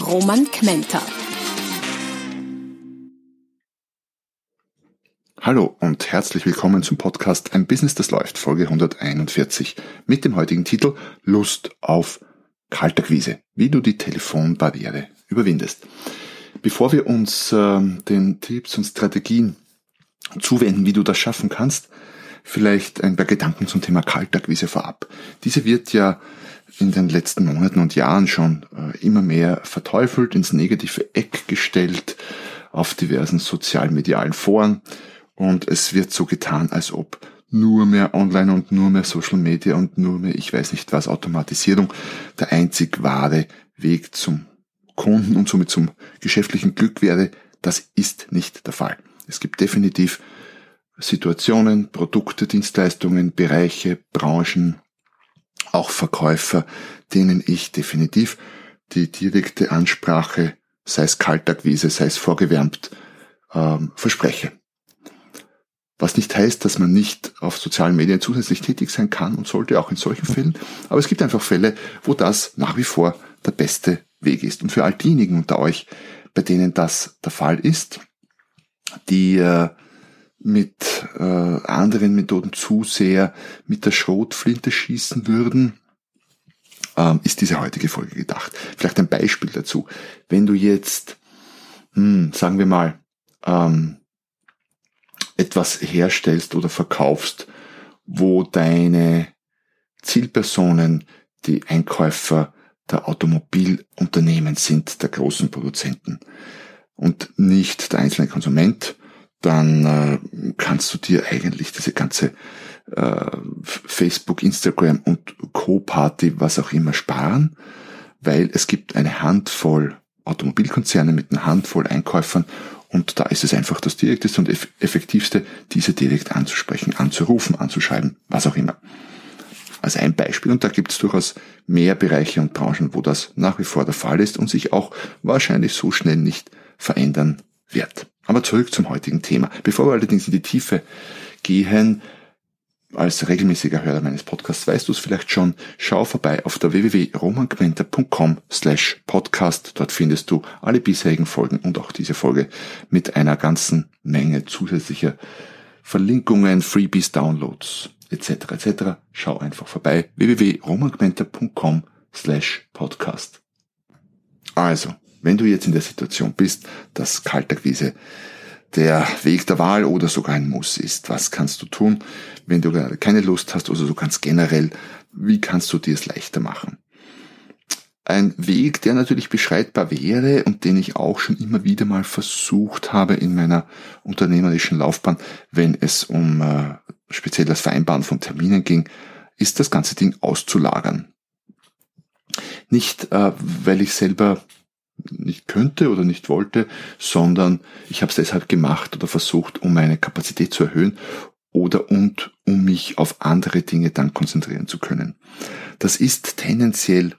Roman Kmenter. Hallo und herzlich willkommen zum Podcast Ein Business, das läuft, Folge 141 mit dem heutigen Titel Lust auf Kalterquise, wie du die Telefonbarriere überwindest. Bevor wir uns äh, den Tipps und Strategien zuwenden, wie du das schaffen kannst, vielleicht ein paar Gedanken zum Thema Kaltakquise vorab. Diese wird ja in den letzten Monaten und Jahren schon äh, immer mehr verteufelt, ins negative Eck gestellt, auf diversen sozialmedialen Foren und es wird so getan, als ob nur mehr Online und nur mehr Social Media und nur mehr, ich weiß nicht was, Automatisierung der einzig wahre Weg zum Kunden und somit zum geschäftlichen Glück wäre. Das ist nicht der Fall. Es gibt definitiv Situationen, Produkte, Dienstleistungen, Bereiche, Branchen, auch Verkäufer, denen ich definitiv die direkte Ansprache, sei es Kaltakquise, sei es vorgewärmt, ähm, verspreche. Was nicht heißt, dass man nicht auf sozialen Medien zusätzlich tätig sein kann und sollte, auch in solchen Fällen. Aber es gibt einfach Fälle, wo das nach wie vor der beste Weg ist. Und für all diejenigen unter euch, bei denen das der Fall ist, die äh, mit äh, anderen Methoden zu sehr mit der Schrotflinte schießen würden, ähm, ist diese heutige Folge gedacht. Vielleicht ein Beispiel dazu. Wenn du jetzt, hm, sagen wir mal, ähm, etwas herstellst oder verkaufst, wo deine Zielpersonen die Einkäufer der Automobilunternehmen sind, der großen Produzenten und nicht der einzelne Konsument, dann äh, kannst du dir eigentlich diese ganze äh, Facebook, Instagram und Co-Party, was auch immer sparen, weil es gibt eine Handvoll Automobilkonzerne mit einer Handvoll Einkäufern und da ist es einfach das Direkteste und Effektivste, diese direkt anzusprechen, anzurufen, anzuschreiben, was auch immer. Als ein Beispiel, und da gibt es durchaus mehr Bereiche und Branchen, wo das nach wie vor der Fall ist und sich auch wahrscheinlich so schnell nicht verändern wird. Aber zurück zum heutigen Thema. Bevor wir allerdings in die Tiefe gehen, als regelmäßiger Hörer meines Podcasts weißt du es vielleicht schon, schau vorbei auf der www.romangmenta.com slash podcast. Dort findest du alle bisherigen Folgen und auch diese Folge mit einer ganzen Menge zusätzlicher Verlinkungen, Freebies, Downloads etc. etc. Schau einfach vorbei www.romangmenta.com slash podcast. Also, wenn du jetzt in der Situation bist, dass Kaltakquise der Weg der Wahl oder sogar ein Muss ist. Was kannst du tun, wenn du keine Lust hast oder so ganz generell, wie kannst du dir es leichter machen? Ein Weg, der natürlich beschreitbar wäre und den ich auch schon immer wieder mal versucht habe in meiner unternehmerischen Laufbahn, wenn es um äh, speziell das Vereinbaren von Terminen ging, ist das ganze Ding auszulagern. Nicht, äh, weil ich selber nicht könnte oder nicht wollte, sondern ich habe es deshalb gemacht oder versucht, um meine Kapazität zu erhöhen oder und um mich auf andere Dinge dann konzentrieren zu können. Das ist tendenziell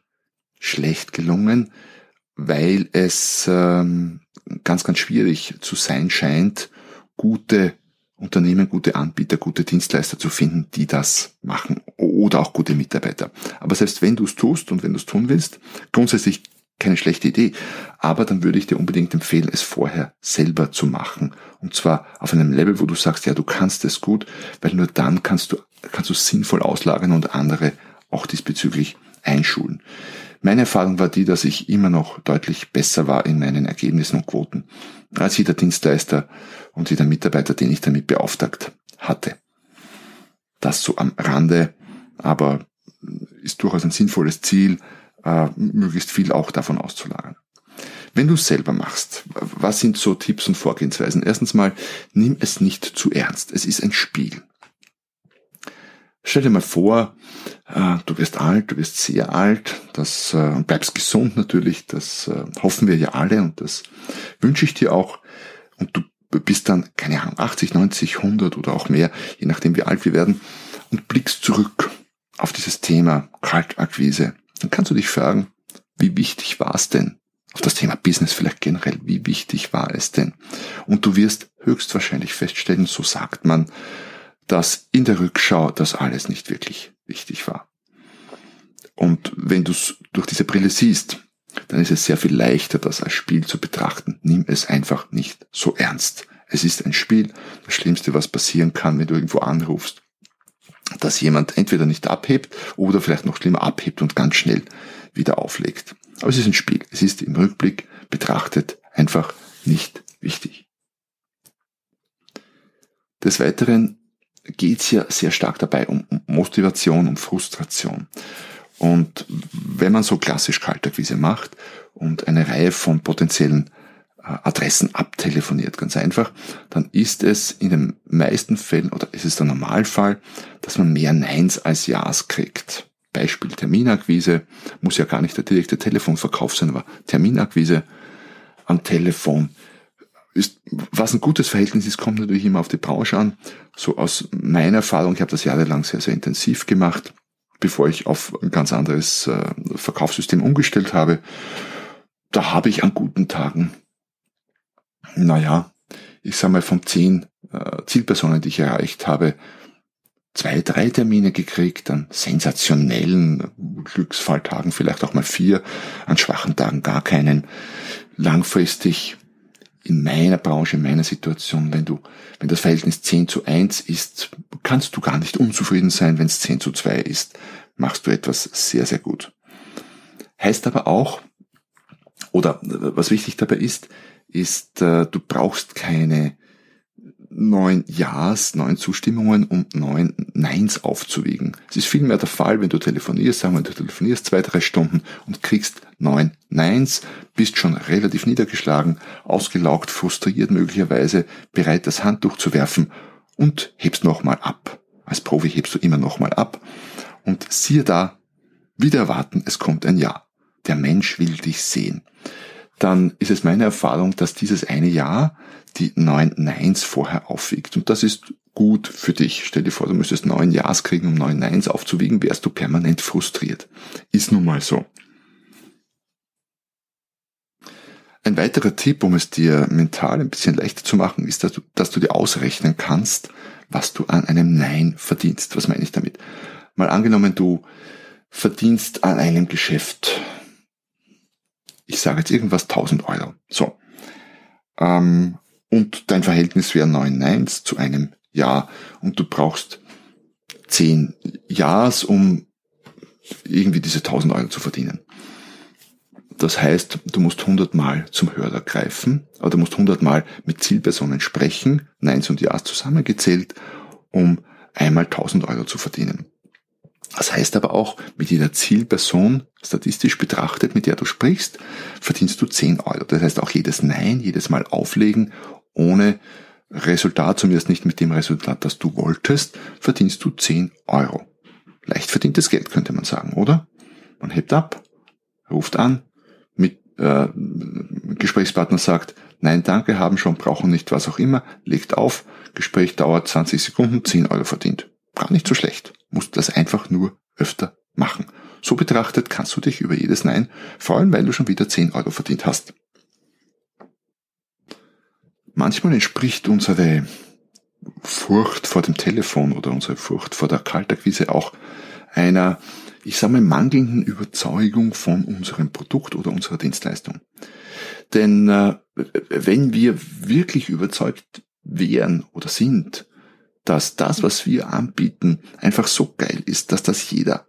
schlecht gelungen, weil es ähm, ganz, ganz schwierig zu sein scheint, gute Unternehmen, gute Anbieter, gute Dienstleister zu finden, die das machen oder auch gute Mitarbeiter. Aber selbst wenn du es tust und wenn du es tun willst, grundsätzlich keine schlechte Idee. Aber dann würde ich dir unbedingt empfehlen, es vorher selber zu machen. Und zwar auf einem Level, wo du sagst, ja, du kannst es gut, weil nur dann kannst du, kannst du sinnvoll auslagern und andere auch diesbezüglich einschulen. Meine Erfahrung war die, dass ich immer noch deutlich besser war in meinen Ergebnissen und Quoten als jeder Dienstleister und jeder Mitarbeiter, den ich damit beauftragt hatte. Das so am Rande, aber ist durchaus ein sinnvolles Ziel, äh, möglichst viel auch davon auszulagern. Wenn du es selber machst, was sind so Tipps und Vorgehensweisen? Erstens mal, nimm es nicht zu ernst. Es ist ein Spiel. Stell dir mal vor, äh, du wirst alt, du wirst sehr alt, das äh, bleibst gesund natürlich, das äh, hoffen wir ja alle und das wünsche ich dir auch. Und du bist dann, keine Ahnung, 80, 90, 100 oder auch mehr, je nachdem wie alt wir werden, und blickst zurück auf dieses Thema Kaltakquise. Dann kannst du dich fragen, wie wichtig war es denn? Auf das Thema Business vielleicht generell, wie wichtig war es denn? Und du wirst höchstwahrscheinlich feststellen, so sagt man, dass in der Rückschau das alles nicht wirklich wichtig war. Und wenn du es durch diese Brille siehst, dann ist es sehr viel leichter, das als Spiel zu betrachten. Nimm es einfach nicht so ernst. Es ist ein Spiel. Das Schlimmste, was passieren kann, wenn du irgendwo anrufst, dass jemand entweder nicht abhebt oder vielleicht noch schlimmer abhebt und ganz schnell wieder auflegt. Aber es ist ein Spiel. Es ist im Rückblick betrachtet einfach nicht wichtig. Des Weiteren geht es ja sehr stark dabei um Motivation, um Frustration. Und wenn man so klassisch Kaltakquise macht und eine Reihe von potenziellen Adressen abtelefoniert, ganz einfach, dann ist es in den meisten Fällen oder ist es der Normalfall, dass man mehr Neins als Ja's kriegt. Beispiel Terminakquise, muss ja gar nicht der direkte Telefonverkauf sein, aber Terminakquise am Telefon ist, was ein gutes Verhältnis ist, kommt natürlich immer auf die Branche an. So aus meiner Erfahrung, ich habe das jahrelang sehr, sehr intensiv gemacht, bevor ich auf ein ganz anderes äh, Verkaufssystem umgestellt habe. Da habe ich an guten Tagen, naja, ich sage mal von zehn äh, Zielpersonen, die ich erreicht habe, zwei, drei Termine gekriegt, an sensationellen Glücksfalltagen vielleicht auch mal vier, an schwachen Tagen gar keinen. Langfristig in meiner Branche, in meiner Situation, wenn du, wenn das Verhältnis 10 zu 1 ist, kannst du gar nicht unzufrieden sein, wenn es 10 zu 2 ist, machst du etwas sehr, sehr gut. Heißt aber auch, oder was wichtig dabei ist, ist, äh, du brauchst keine neun Ja's, neun Zustimmungen und neun Neins aufzuwiegen. Es ist vielmehr der Fall, wenn du telefonierst, sagen wir, du telefonierst zwei, drei Stunden und kriegst neun Neins, bist schon relativ niedergeschlagen, ausgelaugt, frustriert möglicherweise, bereit das Handtuch zu werfen und hebst nochmal ab. Als Profi hebst du immer nochmal ab und siehe da, wieder erwarten, es kommt ein Ja. Der Mensch will dich sehen dann ist es meine Erfahrung, dass dieses eine Jahr die neun Neins vorher aufwiegt. Und das ist gut für dich. Stell dir vor, du müsstest neun Ja's kriegen, um neun Neins aufzuwiegen, wärst du permanent frustriert. Ist nun mal so. Ein weiterer Tipp, um es dir mental ein bisschen leichter zu machen, ist, dass du, dass du dir ausrechnen kannst, was du an einem Nein verdienst. Was meine ich damit? Mal angenommen, du verdienst an einem Geschäft ich sage jetzt irgendwas 1000 Euro. So. Ähm, und dein Verhältnis wäre 9 Neins zu einem Ja. Und du brauchst 10 Ja's, um irgendwie diese 1000 Euro zu verdienen. Das heißt, du musst 100 Mal zum Hörer greifen, oder du musst 100 Mal mit Zielpersonen sprechen, Neins und Ja's zusammengezählt, um einmal 1000 Euro zu verdienen. Das heißt aber auch, mit jeder Zielperson, statistisch betrachtet, mit der du sprichst, verdienst du 10 Euro. Das heißt auch jedes Nein, jedes Mal auflegen, ohne Resultat, zumindest nicht mit dem Resultat, das du wolltest, verdienst du 10 Euro. Leicht verdientes Geld, könnte man sagen, oder? Man hebt ab, ruft an, mit äh, Gesprächspartner sagt, nein, danke, haben schon, brauchen nicht, was auch immer, legt auf, Gespräch dauert 20 Sekunden, 10 Euro verdient. Gar nicht so schlecht musst das einfach nur öfter machen. So betrachtet kannst du dich über jedes Nein freuen, weil du schon wieder 10 Euro verdient hast. Manchmal entspricht unsere Furcht vor dem Telefon oder unsere Furcht vor der Kaltakquise auch einer, ich sage mal, mangelnden Überzeugung von unserem Produkt oder unserer Dienstleistung. Denn äh, wenn wir wirklich überzeugt wären oder sind, dass das, was wir anbieten, einfach so geil ist, dass das jeder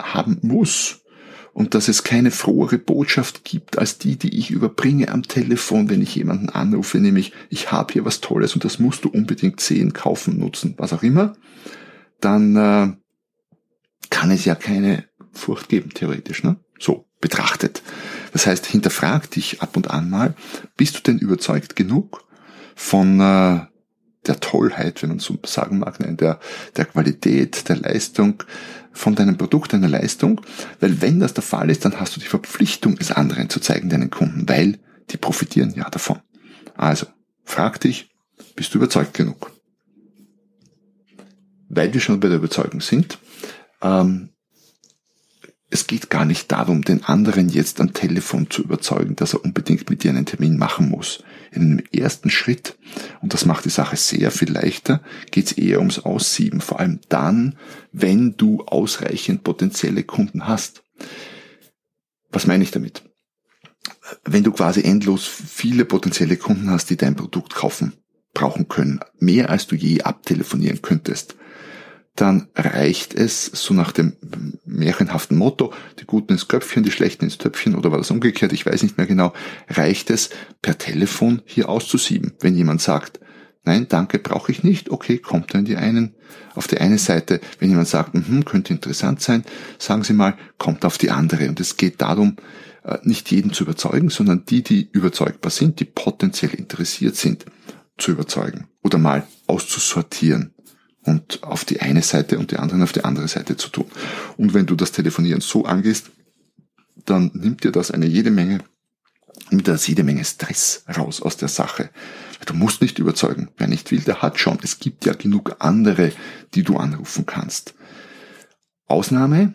haben muss und dass es keine frohere Botschaft gibt als die, die ich überbringe am Telefon, wenn ich jemanden anrufe, nämlich ich habe hier was Tolles und das musst du unbedingt sehen, kaufen, nutzen, was auch immer, dann äh, kann es ja keine Furcht geben, theoretisch, ne? So betrachtet. Das heißt, hinterfrag dich ab und an mal, bist du denn überzeugt genug von äh, der Tollheit, wenn man so sagen mag, nein, der, der Qualität, der Leistung von deinem Produkt, deiner Leistung. Weil wenn das der Fall ist, dann hast du die Verpflichtung, es anderen zu zeigen, deinen Kunden, weil die profitieren ja davon. Also, frag dich, bist du überzeugt genug? Weil wir schon bei der Überzeugung sind, ähm, es geht gar nicht darum, den anderen jetzt am Telefon zu überzeugen, dass er unbedingt mit dir einen Termin machen muss. In einem ersten Schritt, und das macht die Sache sehr viel leichter, geht es eher ums Aussieben, vor allem dann, wenn du ausreichend potenzielle Kunden hast. Was meine ich damit? Wenn du quasi endlos viele potenzielle Kunden hast, die dein Produkt kaufen, brauchen können, mehr als du je abtelefonieren könntest, dann reicht es, so nach dem märchenhaften Motto, die Guten ins Köpfchen, die Schlechten ins Töpfchen oder war das umgekehrt, ich weiß nicht mehr genau, reicht es per Telefon hier auszusieben. Wenn jemand sagt, nein, danke, brauche ich nicht, okay, kommt dann die einen auf die eine Seite. Wenn jemand sagt, hm, könnte interessant sein, sagen Sie mal, kommt auf die andere. Und es geht darum, äh, nicht jeden zu überzeugen, sondern die, die überzeugbar sind, die potenziell interessiert sind, zu überzeugen oder mal auszusortieren und auf die eine Seite und die anderen auf die andere Seite zu tun. Und wenn du das Telefonieren so angehst, dann nimmt dir das eine jede Menge, nimmt das jede Menge Stress raus aus der Sache. Du musst nicht überzeugen. Wer nicht will, der hat schon. Es gibt ja genug andere, die du anrufen kannst. Ausnahme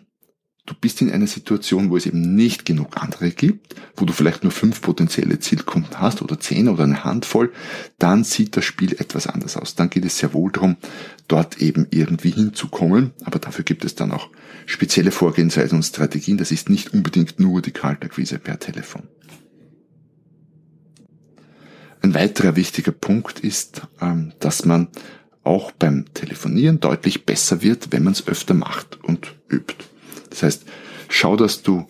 du bist in einer Situation, wo es eben nicht genug andere gibt, wo du vielleicht nur fünf potenzielle Zielkunden hast oder zehn oder eine Handvoll, dann sieht das Spiel etwas anders aus. Dann geht es sehr wohl darum, dort eben irgendwie hinzukommen, aber dafür gibt es dann auch spezielle Vorgehensweisen und Strategien. Das ist nicht unbedingt nur die Kaltakquise per Telefon. Ein weiterer wichtiger Punkt ist, ähm, dass man auch beim Telefonieren deutlich besser wird, wenn man es öfter macht und übt. Das heißt, schau, dass du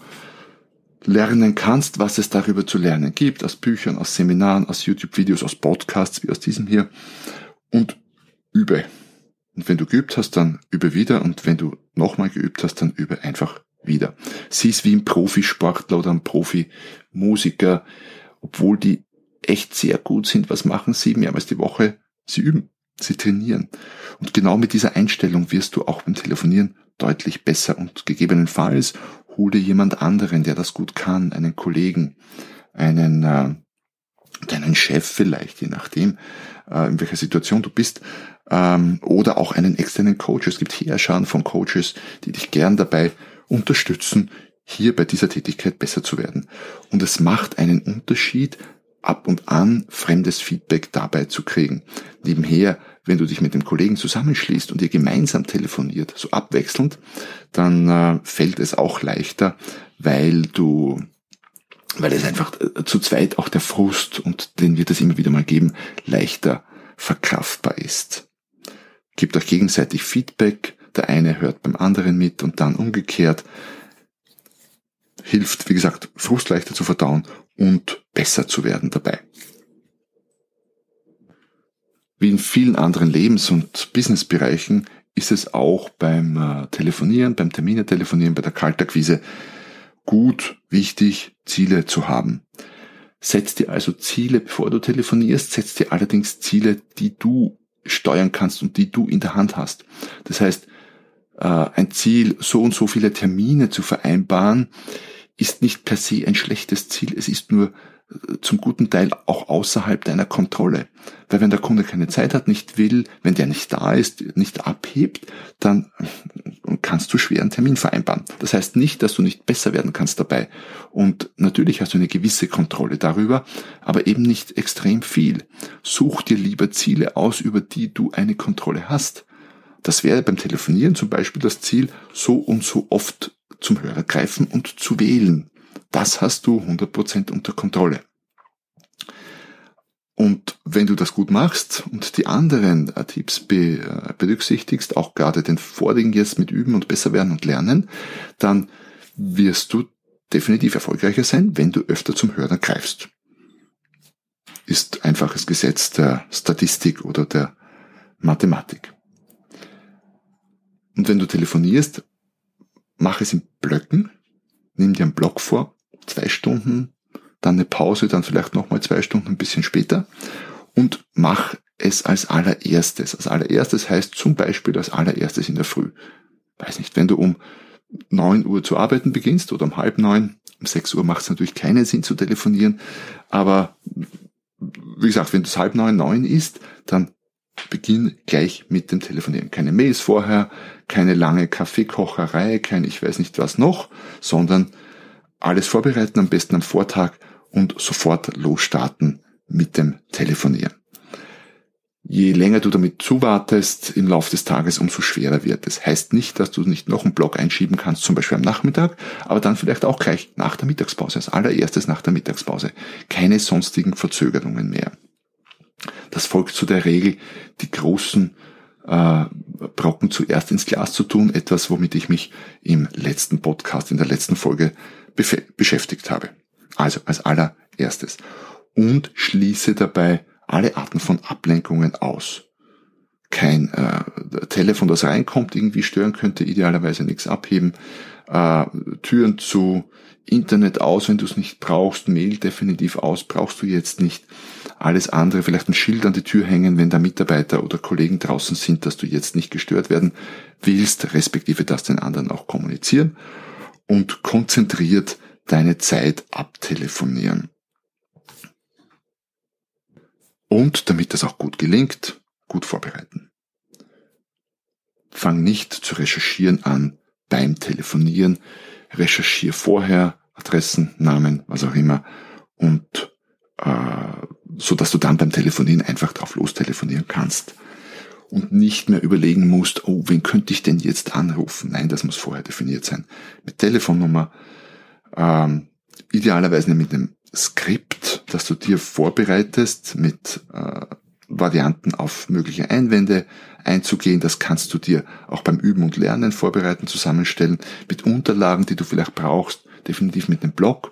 lernen kannst, was es darüber zu lernen gibt, aus Büchern, aus Seminaren, aus YouTube-Videos, aus Podcasts wie aus diesem hier und übe. Und wenn du geübt hast, dann übe wieder und wenn du nochmal geübt hast, dann übe einfach wieder. Sieh es wie ein Profisportler oder ein Profimusiker, obwohl die echt sehr gut sind, was machen sie mehrmals die Woche? Sie üben, sie trainieren. Und genau mit dieser Einstellung wirst du auch beim Telefonieren deutlich besser und gegebenenfalls hol dir jemand anderen, der das gut kann, einen Kollegen, einen äh, deinen Chef vielleicht, je nachdem, äh, in welcher Situation du bist, ähm, oder auch einen externen Coach. Es gibt Heerscharen von Coaches, die dich gern dabei unterstützen, hier bei dieser Tätigkeit besser zu werden. Und es macht einen Unterschied, ab und an fremdes Feedback dabei zu kriegen. Nebenher wenn du dich mit dem Kollegen zusammenschließt und ihr gemeinsam telefoniert, so abwechselnd, dann äh, fällt es auch leichter, weil du weil es einfach äh, zu zweit auch der Frust, und den wird es immer wieder mal geben, leichter verkraftbar ist. Gebt euch gegenseitig Feedback, der eine hört beim anderen mit und dann umgekehrt. Hilft, wie gesagt, Frust leichter zu verdauen und besser zu werden dabei wie in vielen anderen Lebens- und Businessbereichen ist es auch beim äh, Telefonieren, beim Termine telefonieren, bei der Kaltakquise gut, wichtig, Ziele zu haben. Setz dir also Ziele, bevor du telefonierst, setz dir allerdings Ziele, die du steuern kannst und die du in der Hand hast. Das heißt, äh, ein Ziel, so und so viele Termine zu vereinbaren, ist nicht per se ein schlechtes Ziel. Es ist nur zum guten Teil auch außerhalb deiner Kontrolle. Weil wenn der Kunde keine Zeit hat, nicht will, wenn der nicht da ist, nicht abhebt, dann kannst du schwer einen Termin vereinbaren. Das heißt nicht, dass du nicht besser werden kannst dabei. Und natürlich hast du eine gewisse Kontrolle darüber, aber eben nicht extrem viel. Such dir lieber Ziele aus, über die du eine Kontrolle hast. Das wäre beim Telefonieren zum Beispiel das Ziel, so und so oft zum Hörer greifen und zu wählen. Das hast du 100% unter Kontrolle. Und wenn du das gut machst und die anderen äh, Tipps äh, berücksichtigst, auch gerade den vorigen jetzt mit Üben und besser werden und lernen, dann wirst du definitiv erfolgreicher sein, wenn du öfter zum Hörer greifst. Ist einfaches Gesetz der Statistik oder der Mathematik. Und wenn du telefonierst, mach es in Blöcken, nimm dir einen Block vor. Zwei Stunden, dann eine Pause, dann vielleicht nochmal zwei Stunden. Ein bisschen später. Und mach es als allererstes. Als allererstes heißt zum Beispiel als allererstes in der Früh. Weiß nicht, wenn du um neun Uhr zu arbeiten beginnst oder um halb neun, um sechs Uhr macht es natürlich keinen Sinn zu telefonieren, aber wie gesagt, wenn es halb neun, neun ist, dann beginn gleich mit dem Telefonieren. Keine Mails vorher, keine lange Kaffeekocherei, kein ich weiß nicht was noch, sondern alles vorbereiten, am besten am Vortag und sofort losstarten mit dem Telefonieren. Je länger du damit zuwartest im Laufe des Tages, umso schwerer wird es. Heißt nicht, dass du nicht noch einen Block einschieben kannst, zum Beispiel am Nachmittag, aber dann vielleicht auch gleich nach der Mittagspause, als allererstes nach der Mittagspause. Keine sonstigen Verzögerungen mehr. Das folgt zu der Regel, die großen äh, Brocken zuerst ins Glas zu tun, etwas, womit ich mich im letzten Podcast, in der letzten Folge beschäftigt habe. Also als allererstes. Und schließe dabei alle Arten von Ablenkungen aus. Kein äh, Telefon, das reinkommt, irgendwie stören könnte, idealerweise nichts abheben. Äh, Türen zu, Internet aus, wenn du es nicht brauchst, Mail definitiv aus, brauchst du jetzt nicht. Alles andere, vielleicht ein Schild an die Tür hängen, wenn da Mitarbeiter oder Kollegen draußen sind, dass du jetzt nicht gestört werden willst, respektive das den anderen auch kommunizieren und konzentriert deine Zeit abtelefonieren. Und damit das auch gut gelingt, gut vorbereiten. Fang nicht zu recherchieren an beim Telefonieren. Recherchier vorher Adressen, Namen, was auch immer und äh, so dass du dann beim Telefonieren einfach drauf lostelefonieren kannst und nicht mehr überlegen musst, oh, wen könnte ich denn jetzt anrufen? Nein, das muss vorher definiert sein. Mit Telefonnummer, ähm, idealerweise mit einem Skript, das du dir vorbereitest, mit äh, Varianten auf mögliche Einwände einzugehen. Das kannst du dir auch beim Üben und Lernen vorbereiten, zusammenstellen, mit Unterlagen, die du vielleicht brauchst, definitiv mit einem Blog.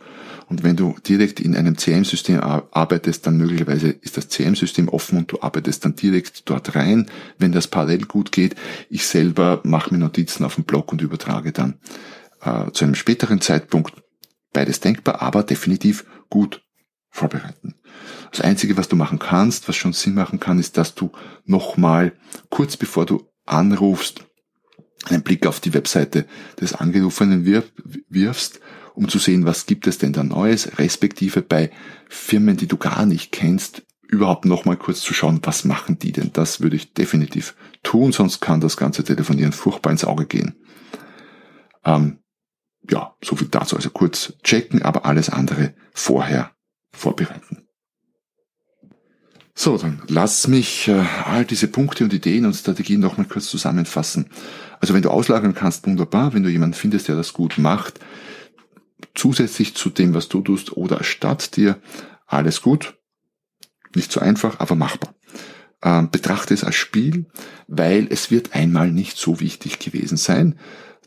Und wenn du direkt in einem CM-System arbeitest, dann möglicherweise ist das CM-System offen und du arbeitest dann direkt dort rein, wenn das parallel gut geht. Ich selber mache mir Notizen auf dem Blog und übertrage dann äh, zu einem späteren Zeitpunkt beides denkbar, aber definitiv gut vorbereiten. Das Einzige, was du machen kannst, was schon Sinn machen kann, ist, dass du nochmal kurz bevor du anrufst, einen Blick auf die Webseite des Angerufenen wirfst, um zu sehen, was gibt es denn da Neues, respektive bei Firmen, die du gar nicht kennst, überhaupt nochmal kurz zu schauen, was machen die denn? Das würde ich definitiv tun, sonst kann das ganze Telefonieren furchtbar ins Auge gehen. Ähm, ja, so viel dazu. Also kurz checken, aber alles andere vorher vorbereiten. So, dann lass mich äh, all diese Punkte und Ideen und Strategien nochmal kurz zusammenfassen. Also wenn du auslagern kannst, wunderbar. Wenn du jemanden findest, der das gut macht, zusätzlich zu dem, was du tust oder statt dir, alles gut. Nicht so einfach, aber machbar. Ähm, betrachte es als Spiel, weil es wird einmal nicht so wichtig gewesen sein.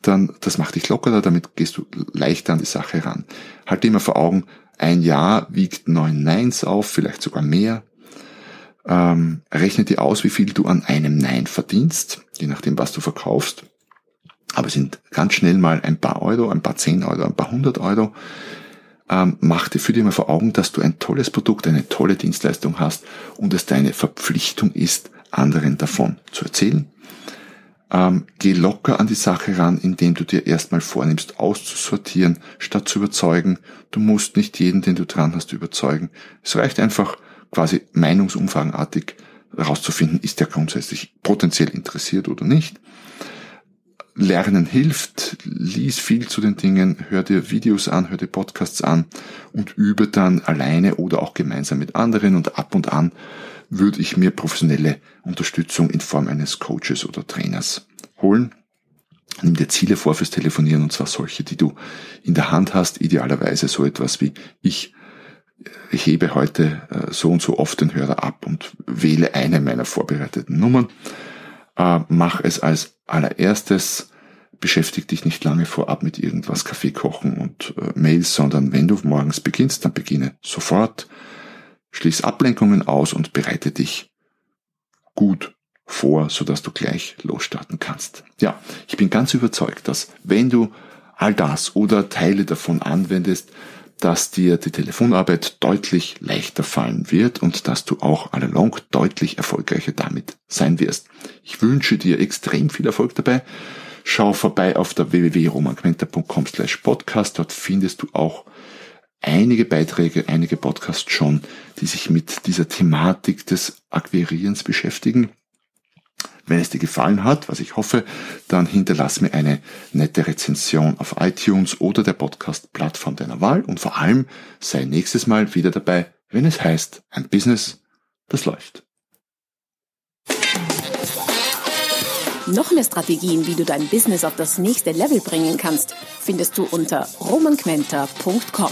Dann, das macht dich lockerer, damit gehst du leichter an die Sache ran. Halt immer vor Augen, ein Ja wiegt neun Neins auf, vielleicht sogar mehr. Ähm, rechne dir aus, wie viel du an einem Nein verdienst, je nachdem, was du verkaufst. Aber es sind ganz schnell mal ein paar Euro, ein paar zehn Euro, ein paar hundert Euro. Ähm, mach dir für dich mal vor Augen, dass du ein tolles Produkt, eine tolle Dienstleistung hast und es deine Verpflichtung ist, anderen davon zu erzählen. Ähm, geh locker an die Sache ran, indem du dir erstmal vornimmst, auszusortieren, statt zu überzeugen. Du musst nicht jeden, den du dran hast, überzeugen. Es reicht einfach quasi meinungsumfragenartig herauszufinden, ist der grundsätzlich potenziell interessiert oder nicht. Lernen hilft, lies viel zu den Dingen, hör dir Videos an, hör dir Podcasts an und übe dann alleine oder auch gemeinsam mit anderen und ab und an würde ich mir professionelle Unterstützung in Form eines Coaches oder Trainers holen. Nimm dir Ziele vor fürs Telefonieren und zwar solche, die du in der Hand hast, idealerweise so etwas wie ich ich hebe heute äh, so und so oft den Hörer ab und wähle eine meiner vorbereiteten Nummern. Äh, mach es als allererstes, beschäftige dich nicht lange vorab mit irgendwas Kaffee kochen und äh, Mails, sondern wenn du morgens beginnst, dann beginne sofort, schließ Ablenkungen aus und bereite dich gut vor, sodass du gleich losstarten kannst. Ja, ich bin ganz überzeugt, dass wenn du all das oder Teile davon anwendest, dass dir die Telefonarbeit deutlich leichter fallen wird und dass du auch allalong deutlich erfolgreicher damit sein wirst. Ich wünsche dir extrem viel Erfolg dabei. Schau vorbei auf der www.romanquenter.com slash podcast. Dort findest du auch einige Beiträge, einige Podcasts schon, die sich mit dieser Thematik des Akquirierens beschäftigen. Wenn es dir gefallen hat, was ich hoffe, dann hinterlass mir eine nette Rezension auf iTunes oder der Podcast-Plattform deiner Wahl und vor allem sei nächstes Mal wieder dabei, wenn es heißt, ein Business, das läuft. Noch mehr Strategien, wie du dein Business auf das nächste Level bringen kannst, findest du unter romanquenter.com.